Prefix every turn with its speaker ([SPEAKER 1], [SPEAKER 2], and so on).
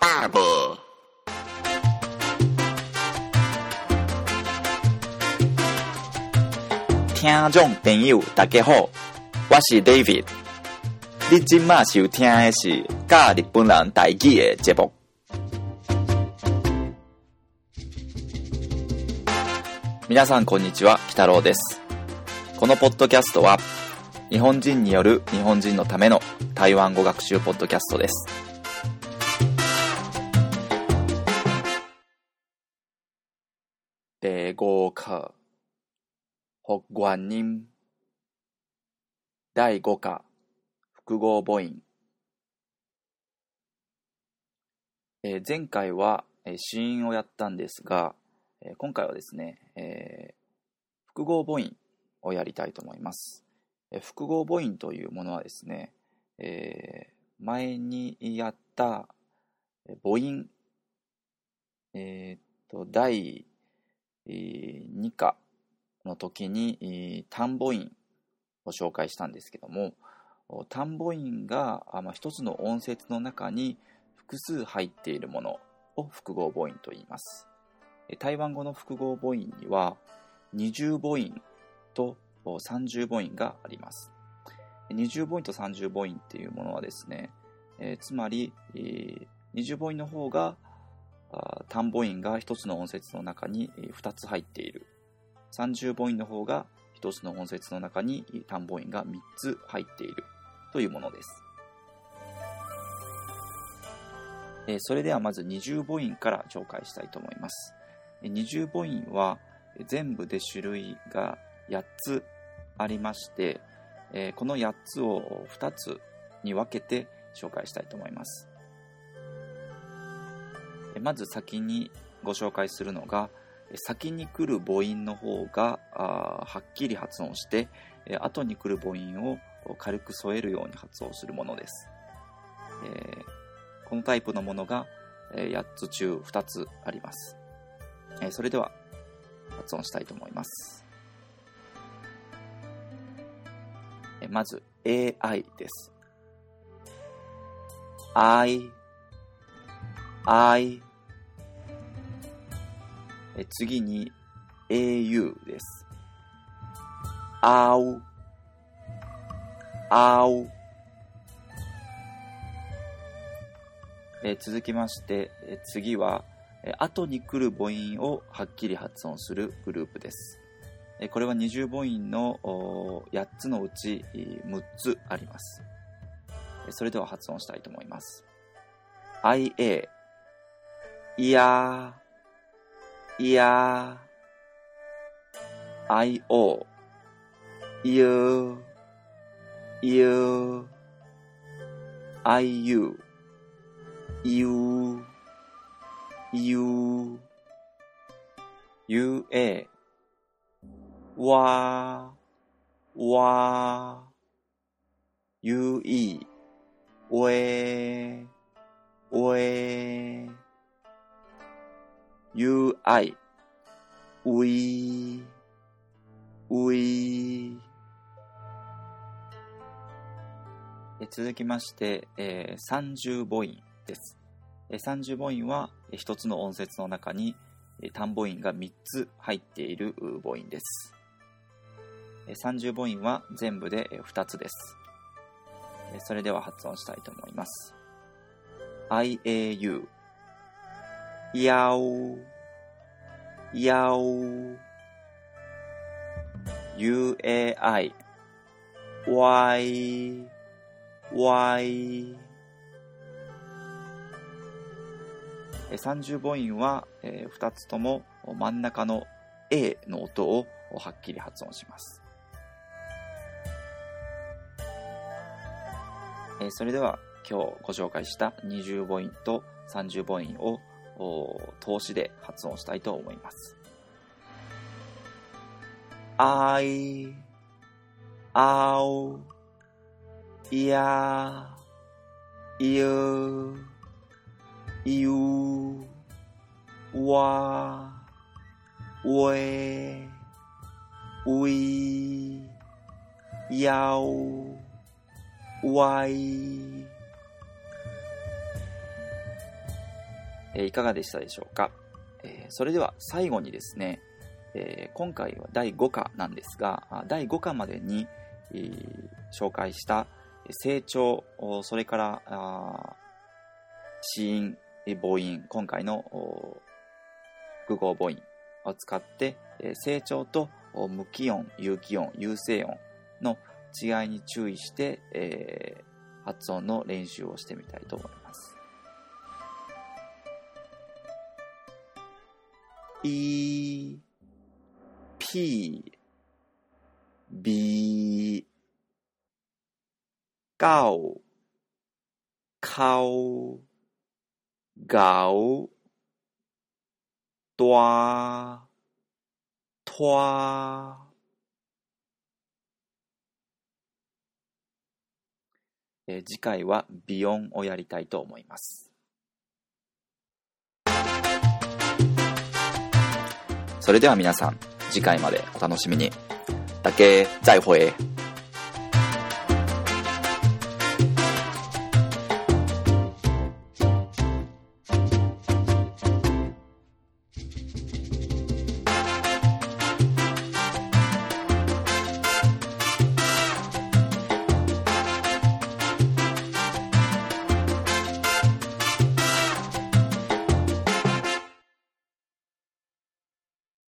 [SPEAKER 1] barber.
[SPEAKER 2] 听众朋友，大家好，我是 David。你今麦收听的是教日本人台语的节目。皆さんこんにちは、北郎です。このポッドキャストは、日本人による日本人のための台湾語学習ポッドキャストです。第5課、北元人、第5課、複合母音。えー前回は、えー子音をやったんですが、えー今回はですね、えー複合母音をやりたいと思います。えー複合母音というものはですね、えー前にやった母音、えーっと、第2課の時にえー単母音を紹介したんですけども、お単母音が一つの音節の中に複数入っているものを複合母音と言います。台湾語の複合母音には二重母音と三重母音があります。二重母音と三重母音っていうものはですね、えーつまり、えー二重母音の方が単母音が一つの音節の中にえ二つ入っている。三重母音の方が一つの音節の中に単母音が三つ入っているというものです。えそれではまず二重母音から紹介したいと思います。二重母音はえ全部で種類が8つありまして、えこの8つを2つに分けて紹介したいと思います。まず先にご紹介するのが、先に来る母音の方がはっきり発音して、後に来る母音を軽く添えるように発音するものです。えーこのタイプのものがえー8つ中2つあります。えーそれでは発音したいと思います。えーまず AI です。I, I え次に AU です。あう、あうえ続きまして、え次は、え後に来る母音をはっきり発音するグループです。えこれは二重母音のお8つのうち6つあります。えそれでは発音したいと思います。IA、いやー、いやー、IO、いう、いう、IU、you, you, ua, wa, wa, ue, we, we, ui, we, we え続きまして、えー三重母音です。えー三重母音はえー一つの音節の中にえ単母音が3つ入っている母音です。えー三重母音は全部でえー2つです。えそれでは発音したいと思います。IAU やおやお UAI Y. Y. え三重母音は、え2つとも真ん中の A の音をはっきり発音します。えーそれでは今日ご紹介した二重母音と三重母音を投資で発音したいと思います。あい、あお、いや、いう、いう、わ、うえ、うい、やう、わい、え、いかがでしたでしょうか、え、それでは最後にですね、え、今回は第5課なんですが、第5課までに、紹介した成長、それから死因、母音、今回の複合母音を使って、成長と無気音、有気音、有声音の違いに注意して、えー、発音の練習をしてみたいと思います。E, P, B, 高、高、高、大、拖、え次回はビヨンをやりたいと思います。それでは皆さん、次回までお楽しみに。だけ、再会。